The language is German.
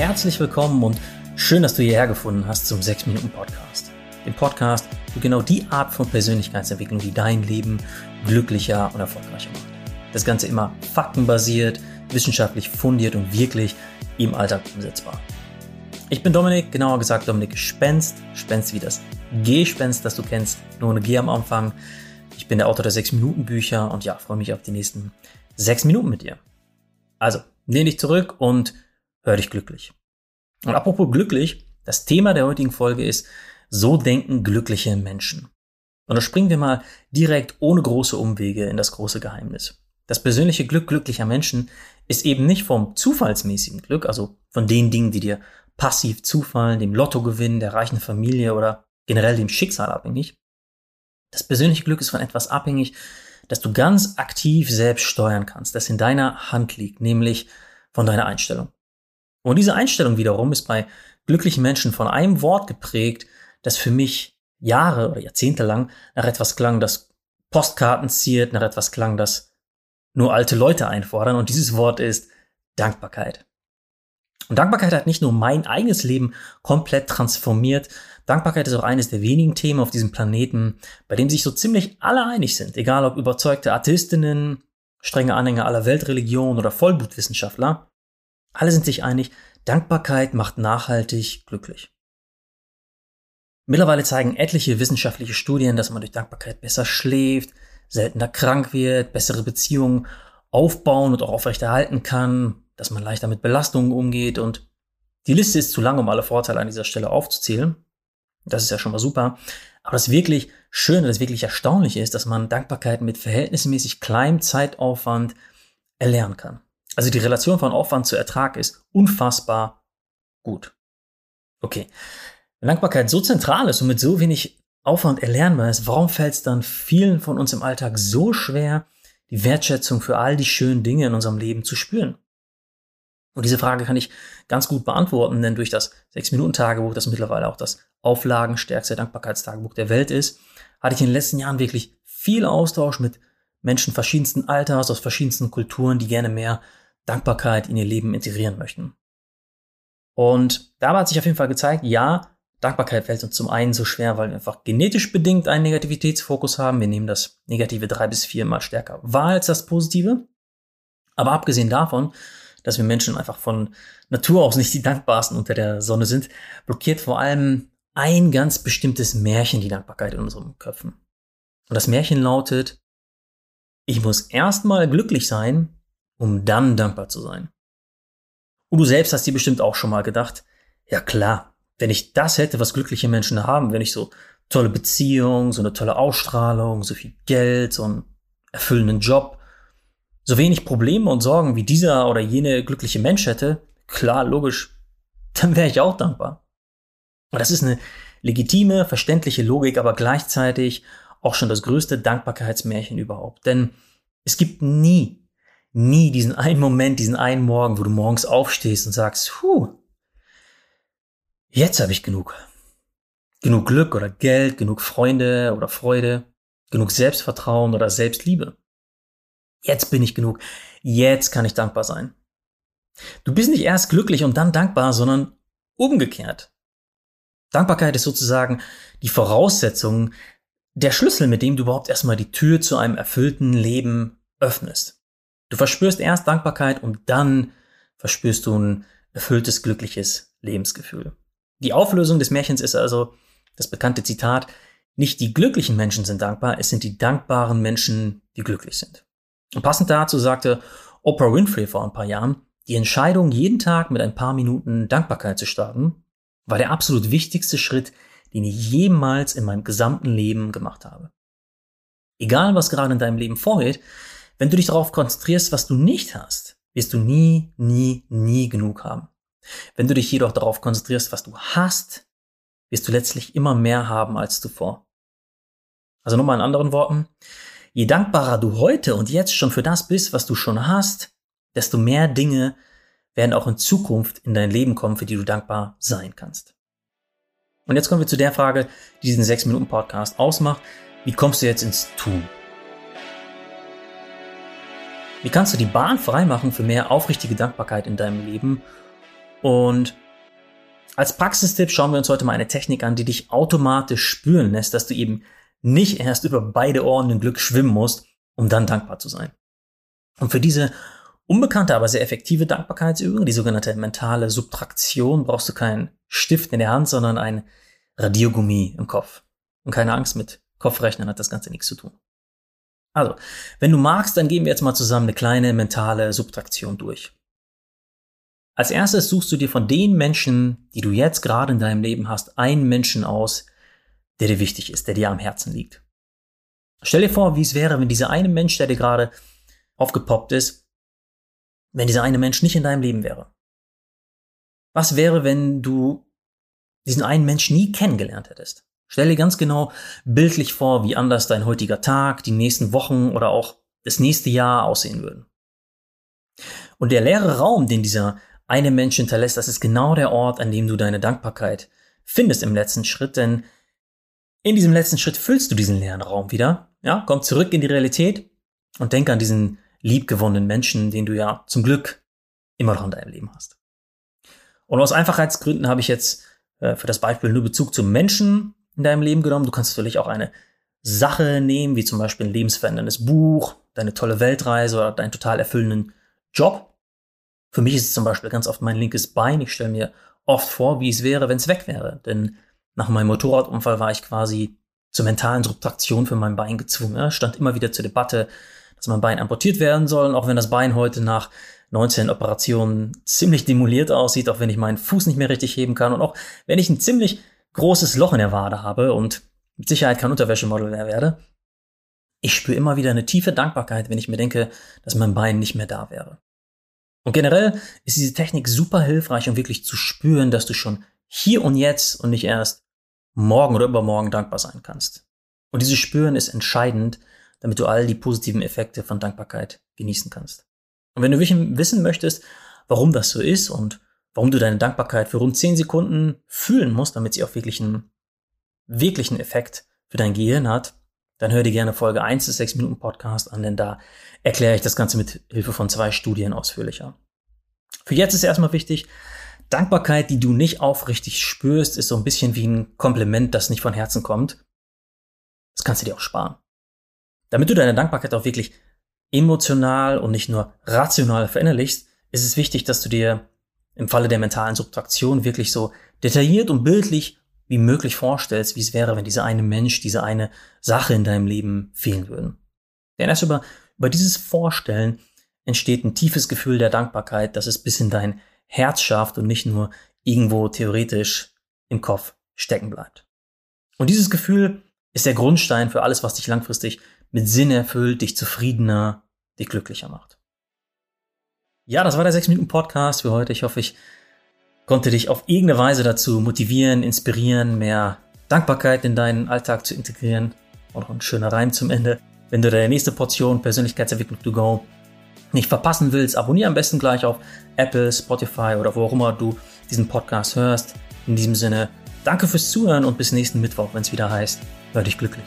herzlich willkommen und schön, dass du hierher gefunden hast zum 6 Minuten Podcast. Dem Podcast für genau die Art von Persönlichkeitsentwicklung, die dein Leben glücklicher und erfolgreicher macht. Das Ganze immer faktenbasiert, wissenschaftlich fundiert und wirklich im Alltag umsetzbar. Ich bin Dominik, genauer gesagt Dominik Spenst, Spenst wie das G-Spenst, das du kennst, nur eine G am Anfang. Ich bin der Autor der 6-Minuten-Bücher und ja, freue mich auf die nächsten 6 Minuten mit dir. Also, lehn dich zurück und hör dich glücklich. Und apropos glücklich, das Thema der heutigen Folge ist, so denken glückliche Menschen. Und da springen wir mal direkt ohne große Umwege in das große Geheimnis. Das persönliche Glück glücklicher Menschen ist eben nicht vom zufallsmäßigen Glück, also von den Dingen, die dir passiv zufallen, dem Lottogewinn, der reichen Familie oder generell dem Schicksal abhängig. Das persönliche Glück ist von etwas abhängig, das du ganz aktiv selbst steuern kannst, das in deiner Hand liegt, nämlich von deiner Einstellung. Und diese Einstellung wiederum ist bei glücklichen Menschen von einem Wort geprägt, das für mich Jahre oder Jahrzehnte lang nach etwas klang, das Postkarten ziert, nach etwas klang, das nur alte Leute einfordern. Und dieses Wort ist Dankbarkeit. Und Dankbarkeit hat nicht nur mein eigenes Leben komplett transformiert. Dankbarkeit ist auch eines der wenigen Themen auf diesem Planeten, bei dem sich so ziemlich alle einig sind. Egal ob überzeugte Atheistinnen, strenge Anhänger aller Weltreligionen oder Vollblutwissenschaftler. Alle sind sich einig, Dankbarkeit macht nachhaltig glücklich. Mittlerweile zeigen etliche wissenschaftliche Studien, dass man durch Dankbarkeit besser schläft, seltener krank wird, bessere Beziehungen aufbauen und auch aufrechterhalten kann, dass man leichter mit Belastungen umgeht und die Liste ist zu lang, um alle Vorteile an dieser Stelle aufzuzählen. Das ist ja schon mal super. Aber das wirklich Schöne, das wirklich Erstaunliche ist, dass man Dankbarkeit mit verhältnismäßig kleinem Zeitaufwand erlernen kann. Also die Relation von Aufwand zu Ertrag ist unfassbar gut. Okay. Wenn Dankbarkeit so zentral ist und mit so wenig Aufwand erlernbar ist, warum fällt es dann vielen von uns im Alltag so schwer, die Wertschätzung für all die schönen Dinge in unserem Leben zu spüren? Und diese Frage kann ich ganz gut beantworten, denn durch das 6-Minuten-Tagebuch, das mittlerweile auch das auflagenstärkste Dankbarkeitstagebuch der Welt ist, hatte ich in den letzten Jahren wirklich viel Austausch mit Menschen verschiedensten Alters, aus verschiedensten Kulturen, die gerne mehr Dankbarkeit in ihr Leben integrieren möchten. Und dabei hat sich auf jeden Fall gezeigt, ja, Dankbarkeit fällt uns zum einen so schwer, weil wir einfach genetisch bedingt einen Negativitätsfokus haben. Wir nehmen das Negative drei bis viermal stärker wahr als das Positive. Aber abgesehen davon, dass wir Menschen einfach von Natur aus nicht die dankbarsten unter der Sonne sind, blockiert vor allem ein ganz bestimmtes Märchen die Dankbarkeit in unseren Köpfen. Und das Märchen lautet, ich muss erstmal glücklich sein, um dann dankbar zu sein. Und du selbst hast dir bestimmt auch schon mal gedacht, ja klar, wenn ich das hätte, was glückliche Menschen haben, wenn ich so tolle Beziehungen, so eine tolle Ausstrahlung, so viel Geld, so einen erfüllenden Job, so wenig Probleme und Sorgen wie dieser oder jene glückliche Mensch hätte, klar, logisch, dann wäre ich auch dankbar. Und das ist eine legitime, verständliche Logik, aber gleichzeitig auch schon das größte Dankbarkeitsmärchen überhaupt. Denn es gibt nie nie diesen einen Moment, diesen einen Morgen, wo du morgens aufstehst und sagst, puh, jetzt habe ich genug. Genug Glück oder Geld, genug Freunde oder Freude, genug Selbstvertrauen oder Selbstliebe. Jetzt bin ich genug. Jetzt kann ich dankbar sein. Du bist nicht erst glücklich und dann dankbar, sondern umgekehrt. Dankbarkeit ist sozusagen die Voraussetzung, der Schlüssel, mit dem du überhaupt erstmal die Tür zu einem erfüllten Leben öffnest. Du verspürst erst Dankbarkeit und dann verspürst du ein erfülltes, glückliches Lebensgefühl. Die Auflösung des Märchens ist also das bekannte Zitat, nicht die glücklichen Menschen sind dankbar, es sind die dankbaren Menschen, die glücklich sind. Und passend dazu sagte Oprah Winfrey vor ein paar Jahren, die Entscheidung, jeden Tag mit ein paar Minuten Dankbarkeit zu starten, war der absolut wichtigste Schritt, den ich jemals in meinem gesamten Leben gemacht habe. Egal, was gerade in deinem Leben vorgeht, wenn du dich darauf konzentrierst, was du nicht hast, wirst du nie, nie, nie genug haben. Wenn du dich jedoch darauf konzentrierst, was du hast, wirst du letztlich immer mehr haben als zuvor. Also nochmal in anderen Worten, je dankbarer du heute und jetzt schon für das bist, was du schon hast, desto mehr Dinge werden auch in Zukunft in dein Leben kommen, für die du dankbar sein kannst. Und jetzt kommen wir zu der Frage, die diesen 6-Minuten-Podcast ausmacht. Wie kommst du jetzt ins Tun? Wie kannst du die Bahn freimachen für mehr aufrichtige Dankbarkeit in deinem Leben Und als Praxistipp schauen wir uns heute mal eine Technik an, die dich automatisch spüren lässt, dass du eben nicht erst über beide Ohren in Glück schwimmen musst, um dann dankbar zu sein. Und für diese unbekannte, aber sehr effektive Dankbarkeitsübung, die sogenannte mentale Subtraktion, brauchst du keinen Stift in der Hand, sondern ein Radiergummi im Kopf. Und keine Angst, mit Kopfrechnen hat das Ganze nichts zu tun. Also, wenn du magst, dann gehen wir jetzt mal zusammen eine kleine mentale Subtraktion durch. Als erstes suchst du dir von den Menschen, die du jetzt gerade in deinem Leben hast, einen Menschen aus, der dir wichtig ist, der dir am Herzen liegt. Stell dir vor, wie es wäre, wenn dieser eine Mensch, der dir gerade aufgepoppt ist, wenn dieser eine Mensch nicht in deinem Leben wäre. Was wäre, wenn du diesen einen Mensch nie kennengelernt hättest? Stell dir ganz genau bildlich vor, wie anders dein heutiger Tag, die nächsten Wochen oder auch das nächste Jahr aussehen würden. Und der leere Raum, den dieser eine Mensch hinterlässt, das ist genau der Ort, an dem du deine Dankbarkeit findest im letzten Schritt, denn in diesem letzten Schritt füllst du diesen leeren Raum wieder, ja, komm zurück in die Realität und denk an diesen liebgewonnenen Menschen, den du ja zum Glück immer noch in deinem Leben hast. Und aus Einfachheitsgründen habe ich jetzt äh, für das Beispiel nur Bezug zum Menschen in deinem Leben genommen. Du kannst natürlich auch eine Sache nehmen, wie zum Beispiel ein lebensveränderndes Buch, deine tolle Weltreise oder deinen total erfüllenden Job. Für mich ist es zum Beispiel ganz oft mein linkes Bein. Ich stelle mir oft vor, wie es wäre, wenn es weg wäre. Denn nach meinem Motorradunfall war ich quasi zur mentalen Subtraktion für mein Bein gezwungen. Stand immer wieder zur Debatte, dass mein Bein amputiert werden soll, auch wenn das Bein heute nach 19 Operationen ziemlich demoliert aussieht, auch wenn ich meinen Fuß nicht mehr richtig heben kann und auch wenn ich ein ziemlich großes Loch in der Wade habe und mit Sicherheit kein Unterwäschemodel mehr werde. Ich spüre immer wieder eine tiefe Dankbarkeit, wenn ich mir denke, dass mein Bein nicht mehr da wäre. Und generell ist diese Technik super hilfreich, um wirklich zu spüren, dass du schon hier und jetzt und nicht erst morgen oder übermorgen dankbar sein kannst. Und dieses Spüren ist entscheidend, damit du all die positiven Effekte von Dankbarkeit genießen kannst. Und wenn du wissen möchtest, warum das so ist und warum du deine Dankbarkeit für rund 10 Sekunden fühlen musst, damit sie auch wirklich einen wirklichen Effekt für dein Gehirn hat, dann hör dir gerne Folge 1 des 6 Minuten Podcast an, denn da erkläre ich das Ganze mit Hilfe von zwei Studien ausführlicher. Für jetzt ist erstmal wichtig, Dankbarkeit, die du nicht aufrichtig spürst, ist so ein bisschen wie ein Kompliment, das nicht von Herzen kommt. Das kannst du dir auch sparen. Damit du deine Dankbarkeit auch wirklich emotional und nicht nur rational verinnerlichst, ist es wichtig, dass du dir im Falle der mentalen Subtraktion wirklich so detailliert und bildlich wie möglich vorstellst, wie es wäre, wenn dieser eine Mensch, diese eine Sache in deinem Leben fehlen würden. Denn erst über, über dieses Vorstellen entsteht ein tiefes Gefühl der Dankbarkeit, das es bis in dein Herz schafft und nicht nur irgendwo theoretisch im Kopf stecken bleibt. Und dieses Gefühl ist der Grundstein für alles, was dich langfristig mit Sinn erfüllt, dich zufriedener, dich glücklicher macht. Ja, das war der 6 Minuten Podcast für heute. Ich hoffe, ich konnte dich auf irgendeine Weise dazu motivieren, inspirieren, mehr Dankbarkeit in deinen Alltag zu integrieren. Und noch ein schöner Reim zum Ende. Wenn du deine nächste Portion Persönlichkeitsentwicklung to go nicht verpassen willst, abonniere am besten gleich auf Apple, Spotify oder wo auch immer du diesen Podcast hörst. In diesem Sinne, danke fürs Zuhören und bis nächsten Mittwoch, wenn es wieder heißt, hör dich glücklich.